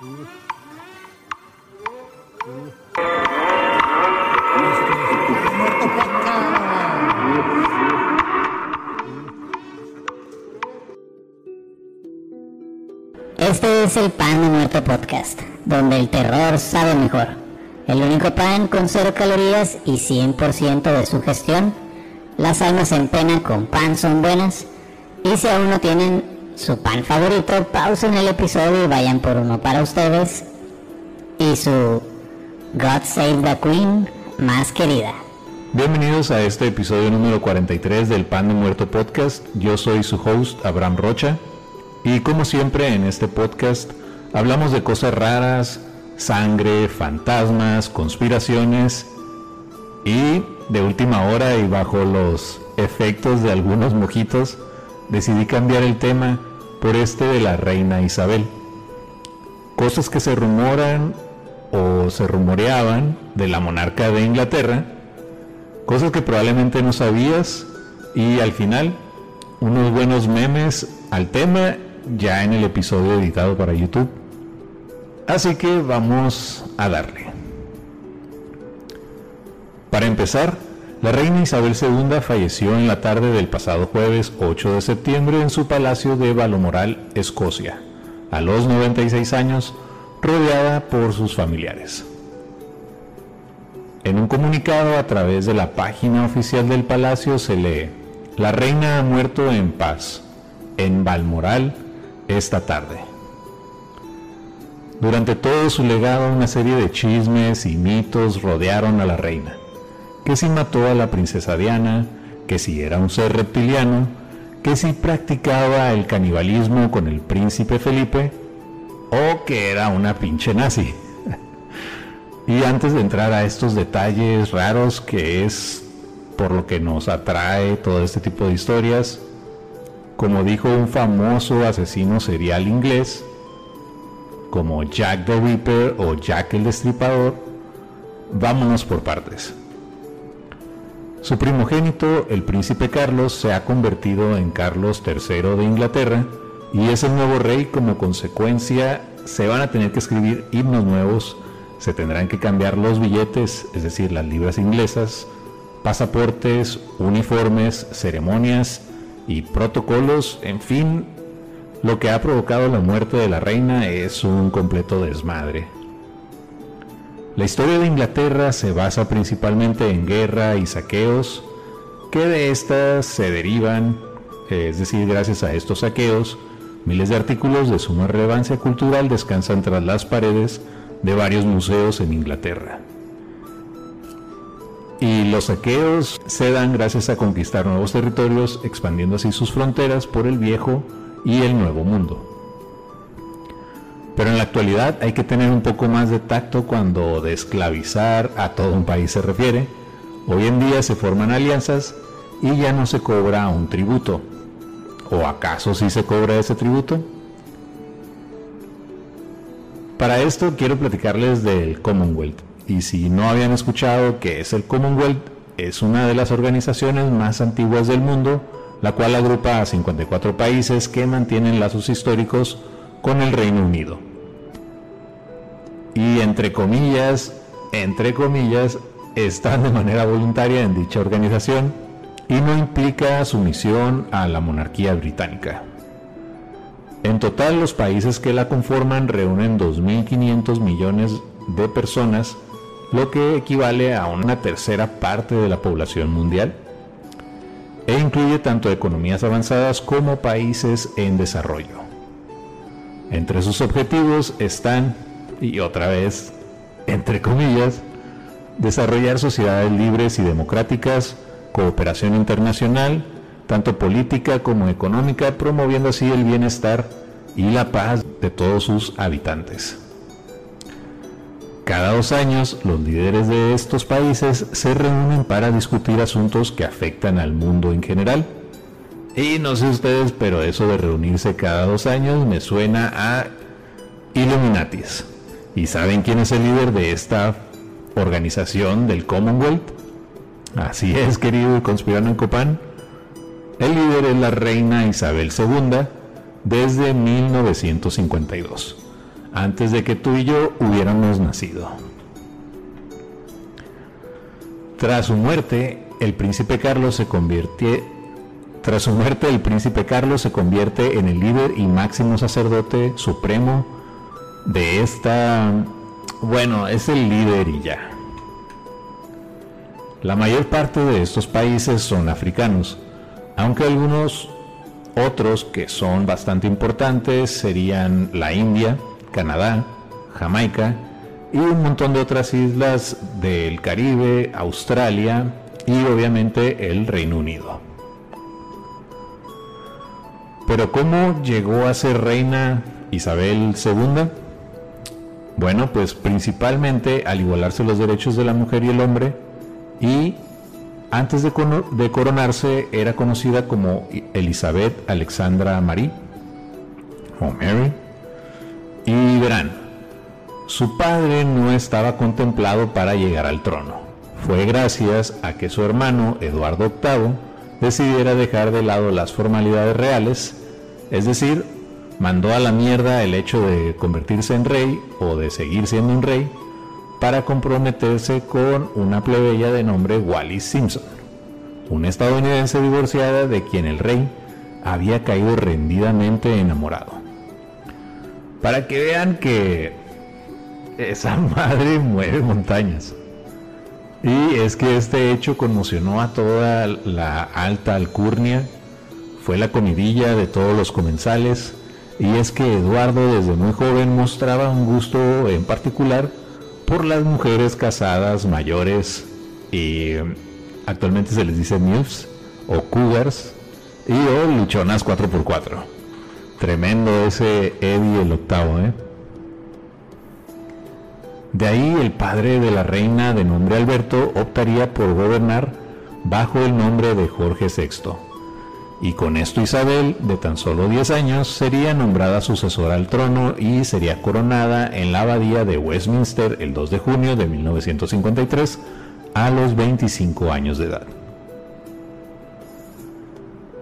Este es el Pan de Muerto Podcast, donde el terror sabe mejor. El único pan con cero calorías y 100% de su gestión. Las almas en pena con pan son buenas. Y si aún no tienen su pan favorito, pausen el episodio y vayan por uno para ustedes. Y su God Save the Queen más querida. Bienvenidos a este episodio número 43 del Pan de Muerto Podcast. Yo soy su host, Abraham Rocha. Y como siempre en este podcast hablamos de cosas raras, sangre, fantasmas, conspiraciones y de última hora y bajo los efectos de algunos mojitos decidí cambiar el tema por este de la reina Isabel. Cosas que se rumoran o se rumoreaban de la monarca de Inglaterra, cosas que probablemente no sabías y al final unos buenos memes al tema ya en el episodio editado para YouTube. Así que vamos a darle. Para empezar, la reina Isabel II falleció en la tarde del pasado jueves 8 de septiembre en su palacio de Balmoral, Escocia, a los 96 años, rodeada por sus familiares. En un comunicado a través de la página oficial del palacio se lee, La reina ha muerto en paz, en Balmoral, esta tarde. Durante todo su legado una serie de chismes y mitos rodearon a la reina, que si mató a la princesa Diana, que si era un ser reptiliano, que si practicaba el canibalismo con el príncipe Felipe, o que era una pinche nazi. y antes de entrar a estos detalles raros que es por lo que nos atrae todo este tipo de historias, como dijo un famoso asesino serial inglés, como Jack the Ripper o Jack el Destripador, vámonos por partes. Su primogénito, el príncipe Carlos, se ha convertido en Carlos III de Inglaterra y es el nuevo rey. Como consecuencia se van a tener que escribir himnos nuevos, se tendrán que cambiar los billetes, es decir, las libras inglesas, pasaportes, uniformes, ceremonias y protocolos, en fin, lo que ha provocado la muerte de la reina es un completo desmadre. La historia de Inglaterra se basa principalmente en guerra y saqueos, que de estas se derivan, es decir, gracias a estos saqueos, miles de artículos de suma relevancia cultural descansan tras las paredes de varios museos en Inglaterra. Y los saqueos se dan gracias a conquistar nuevos territorios, expandiendo así sus fronteras por el viejo y el nuevo mundo. Pero en la actualidad hay que tener un poco más de tacto cuando de esclavizar a todo un país se refiere. Hoy en día se forman alianzas y ya no se cobra un tributo. ¿O acaso sí se cobra ese tributo? Para esto quiero platicarles del Commonwealth. Y si no habían escuchado que es el Commonwealth, es una de las organizaciones más antiguas del mundo, la cual agrupa a 54 países que mantienen lazos históricos con el Reino Unido. Y entre comillas, entre comillas, están de manera voluntaria en dicha organización y no implica sumisión a la monarquía británica. En total, los países que la conforman reúnen 2.500 millones de personas lo que equivale a una tercera parte de la población mundial, e incluye tanto economías avanzadas como países en desarrollo. Entre sus objetivos están, y otra vez, entre comillas, desarrollar sociedades libres y democráticas, cooperación internacional, tanto política como económica, promoviendo así el bienestar y la paz de todos sus habitantes. Cada dos años, los líderes de estos países se reúnen para discutir asuntos que afectan al mundo en general. Y no sé ustedes, pero eso de reunirse cada dos años me suena a Illuminatis. ¿Y saben quién es el líder de esta organización del Commonwealth? Así es, querido conspirano en Copán. El líder es la reina Isabel II desde 1952 antes de que tú y yo hubiéramos nacido. Tras su muerte, el príncipe Carlos se convierte tras su muerte, el príncipe Carlos se convierte en el líder y máximo sacerdote supremo de esta, bueno, es el líder y ya. La mayor parte de estos países son africanos, aunque algunos otros que son bastante importantes serían la India, Canadá, Jamaica y un montón de otras islas del Caribe, Australia y obviamente el Reino Unido. Pero ¿cómo llegó a ser reina Isabel II? Bueno, pues principalmente al igualarse los derechos de la mujer y el hombre y antes de, coronarse era conocida como Elizabeth Alexandra Marie o Mary. Y verán, su padre no estaba contemplado para llegar al trono. Fue gracias a que su hermano Eduardo VIII decidiera dejar de lado las formalidades reales, es decir, mandó a la mierda el hecho de convertirse en rey o de seguir siendo un rey para comprometerse con una plebeya de nombre Wallis Simpson, una estadounidense divorciada de quien el rey había caído rendidamente enamorado. Para que vean que esa madre mueve montañas. Y es que este hecho conmocionó a toda la alta alcurnia, fue la comidilla de todos los comensales, y es que Eduardo desde muy joven mostraba un gusto en particular por las mujeres casadas mayores y actualmente se les dice MILFs o Cougars y o luchonas 4x4. Tremendo ese Eddie el octavo, ¿eh? De ahí el padre de la reina de nombre Alberto optaría por gobernar bajo el nombre de Jorge VI. Y con esto Isabel, de tan solo 10 años, sería nombrada sucesora al trono y sería coronada en la abadía de Westminster el 2 de junio de 1953 a los 25 años de edad.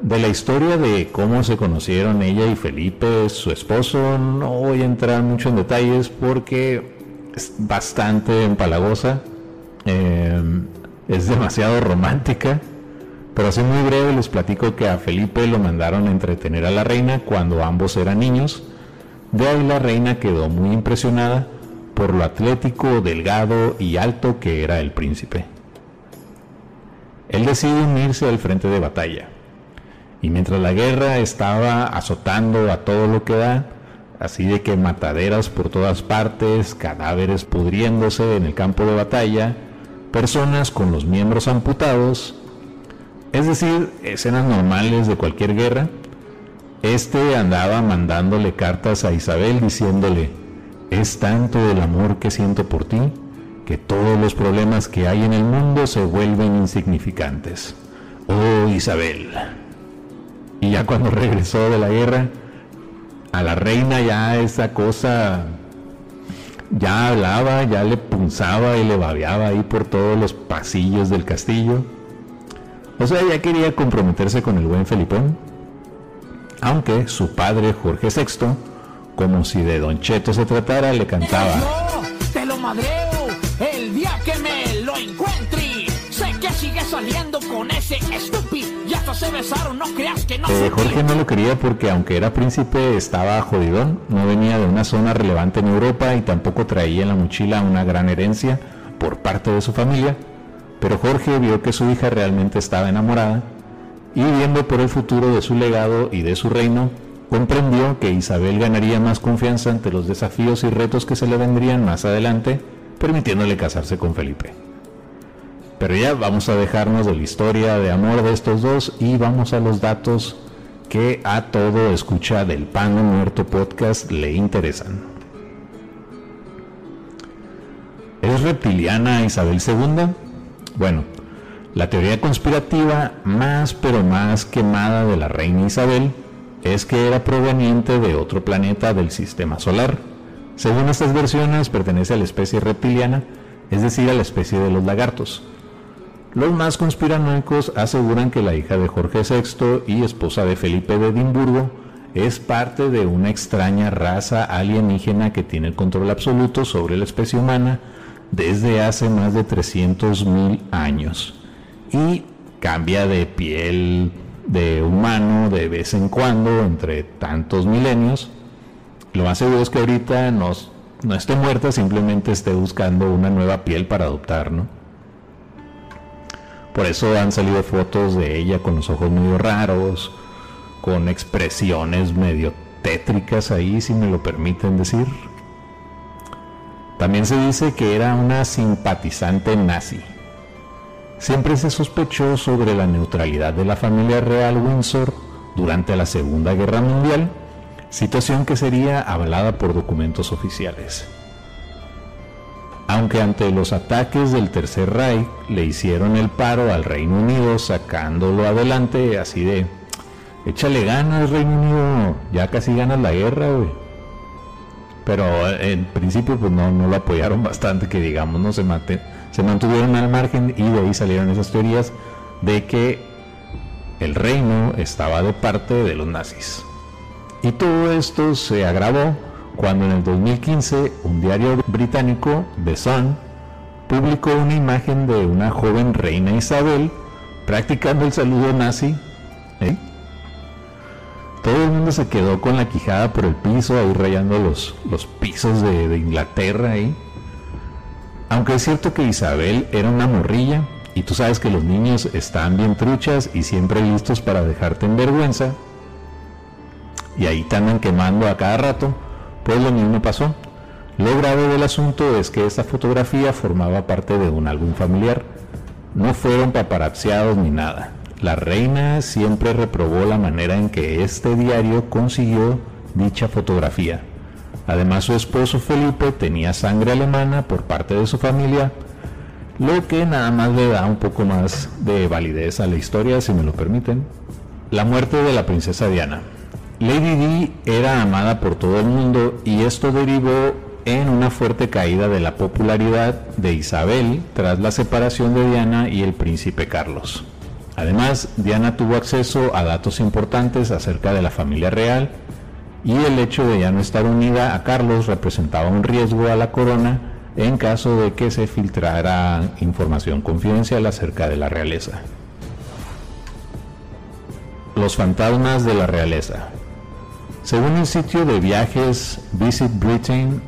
De la historia de cómo se conocieron ella y Felipe, su esposo, no voy a entrar mucho en detalles porque es bastante empalagosa, em, es demasiado romántica, pero así muy breve les platico que a Felipe lo mandaron a entretener a la reina cuando ambos eran niños. De ahí la reina quedó muy impresionada por lo atlético, delgado y alto que era el príncipe. Él decide unirse al frente de batalla. Y mientras la guerra estaba azotando a todo lo que da, así de que mataderas por todas partes, cadáveres pudriéndose en el campo de batalla, personas con los miembros amputados, es decir, escenas normales de cualquier guerra, este andaba mandándole cartas a Isabel diciéndole, es tanto el amor que siento por ti, que todos los problemas que hay en el mundo se vuelven insignificantes. Oh Isabel. Y ya cuando regresó de la guerra, a la reina ya esa cosa ya hablaba, ya le punzaba y le babeaba ahí por todos los pasillos del castillo. O sea, ya quería comprometerse con el buen Felipón. Aunque su padre Jorge VI, como si de Don Cheto se tratara, le cantaba. te lo madreo el día que me lo encuentre. Sé que sigue saliendo con ese estúpido se besaron, no creas que no. Eh, Jorge no lo quería porque aunque era príncipe estaba jodidón, no venía de una zona relevante en Europa y tampoco traía en la mochila una gran herencia por parte de su familia, pero Jorge vio que su hija realmente estaba enamorada y viendo por el futuro de su legado y de su reino, comprendió que Isabel ganaría más confianza ante los desafíos y retos que se le vendrían más adelante, permitiéndole casarse con Felipe. Pero ya vamos a dejarnos de la historia de amor de estos dos y vamos a los datos que a todo escucha del Pan Muerto podcast le interesan. ¿Es reptiliana Isabel II? Bueno, la teoría conspirativa más pero más quemada de la reina Isabel es que era proveniente de otro planeta del sistema solar. Según estas versiones, pertenece a la especie reptiliana, es decir, a la especie de los lagartos. Los más conspiranoicos aseguran que la hija de Jorge VI y esposa de Felipe de Edimburgo es parte de una extraña raza alienígena que tiene el control absoluto sobre la especie humana desde hace más de 300.000 años y cambia de piel de humano de vez en cuando entre tantos milenios. Lo más seguro es que ahorita no esté muerta, simplemente esté buscando una nueva piel para adoptar, ¿no? Por eso han salido fotos de ella con los ojos medio raros, con expresiones medio tétricas ahí, si me lo permiten decir. También se dice que era una simpatizante nazi. Siempre se sospechó sobre la neutralidad de la familia real Windsor durante la Segunda Guerra Mundial, situación que sería avalada por documentos oficiales. Aunque ante los ataques del Tercer Reich le hicieron el paro al Reino Unido sacándolo adelante así de échale ganas, Reino Unido, ya casi ganas la guerra, güey. Pero eh, en principio, pues no, no lo apoyaron bastante, que digamos, no se se mantuvieron al margen y de ahí salieron esas teorías de que el reino estaba de parte de los nazis. Y todo esto se agravó cuando en el 2015 un diario británico, The Sun, publicó una imagen de una joven reina Isabel practicando el saludo nazi. Todo el mundo se quedó con la quijada por el piso, ahí rayando los, los pisos de, Inglaterra ahí. Aunque es cierto que Isabel era una morrilla, y tú sabes que los niños están bien truchas y siempre listos para dejarte en vergüenza, y ahí te andan quemando a cada rato, pues lo mismo pasó. Lo grave del asunto es que esta fotografía formaba parte de un álbum familiar. No fueron paparazziados ni nada. La reina siempre reprobó la manera en que este diario consiguió dicha fotografía. Además su esposo Felipe tenía sangre alemana por parte de su familia, lo que nada más le da un poco más de validez a la historia, si me lo permiten. La muerte de la princesa Diana. Lady Di era amada por todo el mundo y esto derivó en una fuerte caída de la popularidad de Isabel tras la separación de Diana y el príncipe Carlos. Además, Diana tuvo acceso a datos importantes acerca de la familia real y el hecho de ya no estar unida a Carlos representaba un riesgo a la corona en caso de que se filtrara información confidencial acerca de la realeza. Los fantasmas de la realeza. Según el sitio de viajes Visit Britain,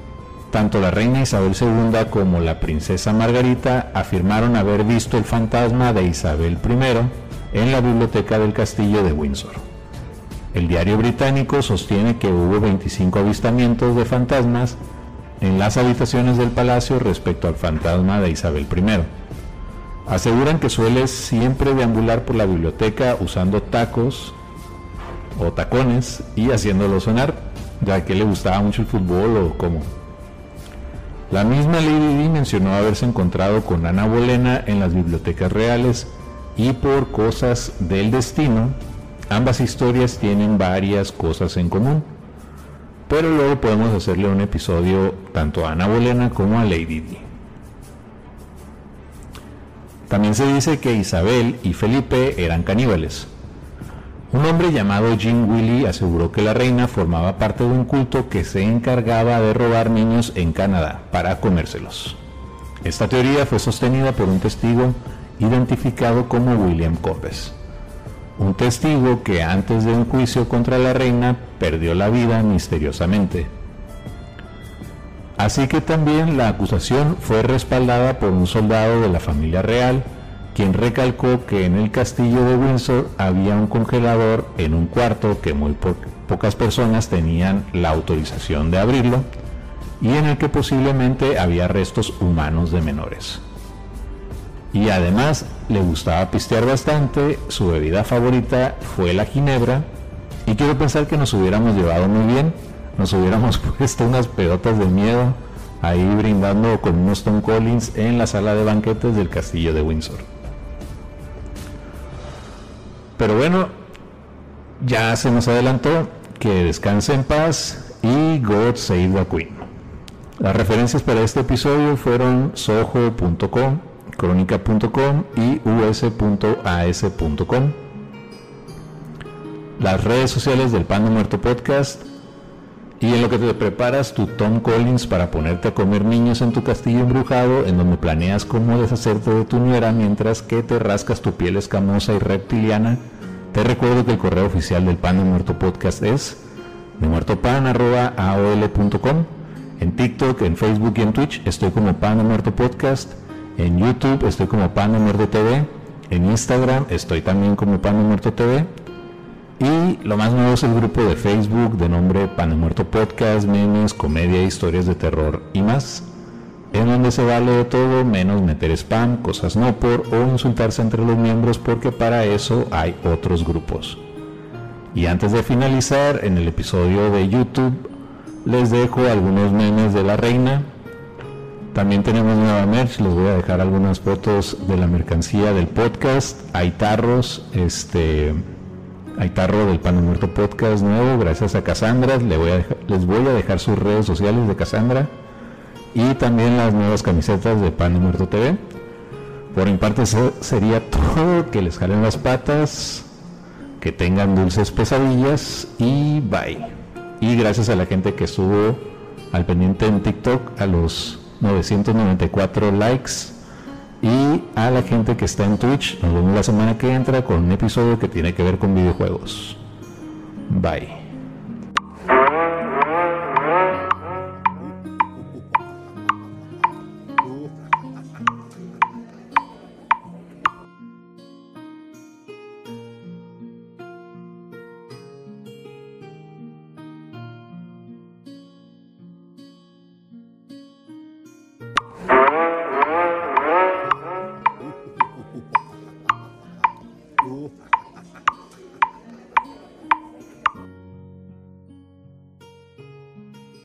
tanto la reina Isabel II como la princesa Margarita afirmaron haber visto el fantasma de Isabel I en la biblioteca del castillo de Windsor. El diario británico sostiene que hubo 25 avistamientos de fantasmas en las habitaciones del palacio respecto al fantasma de Isabel I. Aseguran que suele siempre deambular por la biblioteca usando tacos o tacones y haciéndolo sonar, ya que le gustaba mucho el fútbol o como la misma Lady Di mencionó haberse encontrado con Ana Bolena en las bibliotecas reales y por cosas del destino, ambas historias tienen varias cosas en común. Pero luego podemos hacerle un episodio tanto a Ana Bolena como a Lady Di. También se dice que Isabel y Felipe eran caníbales. Un hombre llamado Jim Willy aseguró que la reina formaba parte de un culto que se encargaba de robar niños en Canadá para comérselos. Esta teoría fue sostenida por un testigo identificado como William Corbes, un testigo que antes de un juicio contra la reina perdió la vida misteriosamente. Así que también la acusación fue respaldada por un soldado de la familia real quien recalcó que en el castillo de Windsor había un congelador en un cuarto que muy pocas personas tenían la autorización de abrirlo y en el que posiblemente había restos humanos de menores. Y además le gustaba pistear bastante, su bebida favorita fue la ginebra y quiero pensar que nos hubiéramos llevado muy bien, nos hubiéramos puesto unas pelotas de miedo ahí brindando con unos Tom Collins en la sala de banquetes del castillo de Windsor. Pero bueno, ya se nos adelantó que descanse en paz y God Save the Queen. Las referencias para este episodio fueron soho.com, crónica.com y us.as.com. las redes sociales del Pan de Muerto Podcast y en lo que te preparas tu Tom Collins para ponerte a comer niños en tu castillo embrujado, en donde planeas cómo deshacerte de tu nuera mientras que te rascas tu piel escamosa y reptiliana, te recuerdo que el correo oficial del Pan de Muerto Podcast es demuertopan.aol.com. En TikTok, en Facebook y en Twitch estoy como Pan de Muerto Podcast. En YouTube estoy como Pan de Muerto TV. En Instagram estoy también como Pan de Muerto TV y lo más nuevo es el grupo de Facebook de nombre Pan de Muerto Podcast, memes, comedia, historias de terror y más, en donde se vale de todo menos meter spam, cosas no por o insultarse entre los miembros porque para eso hay otros grupos. Y antes de finalizar, en el episodio de YouTube les dejo algunos memes de la reina. También tenemos nueva merch, les voy a dejar algunas fotos de la mercancía del podcast. Hay tarros, este hay tarro del Pan de Muerto Podcast nuevo, gracias a Cassandra. Les voy a, dejar, sus redes sociales de Cassandra y también las nuevas camisetas de Pan de Muerto TV. Por mi parte eso sería todo, que les jalen las patas, que tengan dulces pesadillas y bye. Y gracias a la gente que estuvo al pendiente en TikTok, a los 994 likes y a la gente que está en Twitch, nos vemos la semana que entra con un episodio que tiene que ver con videojuegos. Bye.